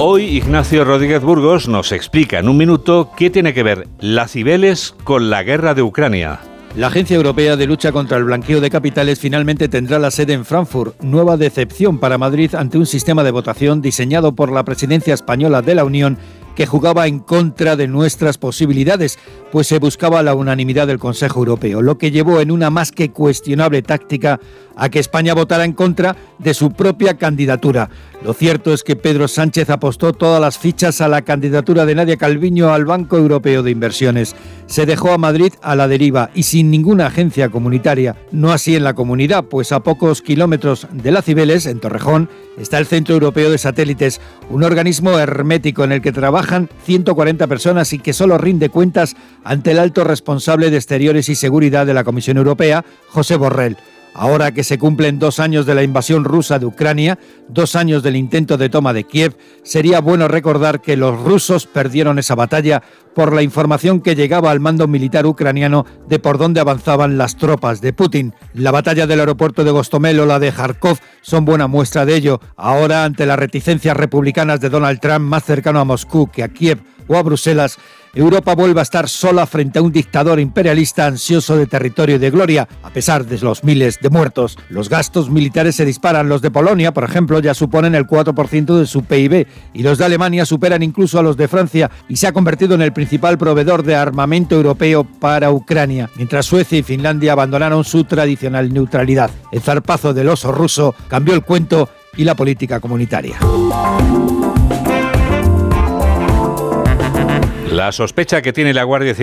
Hoy Ignacio Rodríguez Burgos nos explica en un minuto qué tiene que ver las Cibeles con la guerra de Ucrania. La Agencia Europea de Lucha contra el Blanqueo de Capitales finalmente tendrá la sede en Frankfurt. Nueva decepción para Madrid ante un sistema de votación diseñado por la presidencia española de la Unión que jugaba en contra de nuestras posibilidades, pues se buscaba la unanimidad del Consejo Europeo, lo que llevó en una más que cuestionable táctica a que España votara en contra de su propia candidatura. Lo cierto es que Pedro Sánchez apostó todas las fichas a la candidatura de Nadia Calviño al Banco Europeo de Inversiones. Se dejó a Madrid a la deriva y sin ninguna agencia comunitaria. No así en la comunidad, pues a pocos kilómetros de la Cibeles, en Torrejón, está el Centro Europeo de Satélites, un organismo hermético en el que trabajan 140 personas y que solo rinde cuentas ante el alto responsable de Exteriores y Seguridad de la Comisión Europea, José Borrell. Ahora que se cumplen dos años de la invasión rusa de Ucrania, dos años del intento de toma de Kiev, sería bueno recordar que los rusos perdieron esa batalla por la información que llegaba al mando militar ucraniano de por dónde avanzaban las tropas de Putin. La batalla del aeropuerto de Gostomel o la de Kharkov son buena muestra de ello. Ahora, ante las reticencias republicanas de Donald Trump más cercano a Moscú que a Kiev o a Bruselas, Europa vuelve a estar sola frente a un dictador imperialista ansioso de territorio y de gloria, a pesar de los miles de muertos. Los gastos militares se disparan. Los de Polonia, por ejemplo, ya suponen el 4% de su PIB y los de Alemania superan incluso a los de Francia y se ha convertido en el principal proveedor de armamento europeo para Ucrania, mientras Suecia y Finlandia abandonaron su tradicional neutralidad. El zarpazo del oso ruso cambió el cuento y la política comunitaria. La sospecha que tiene la Guardia Civil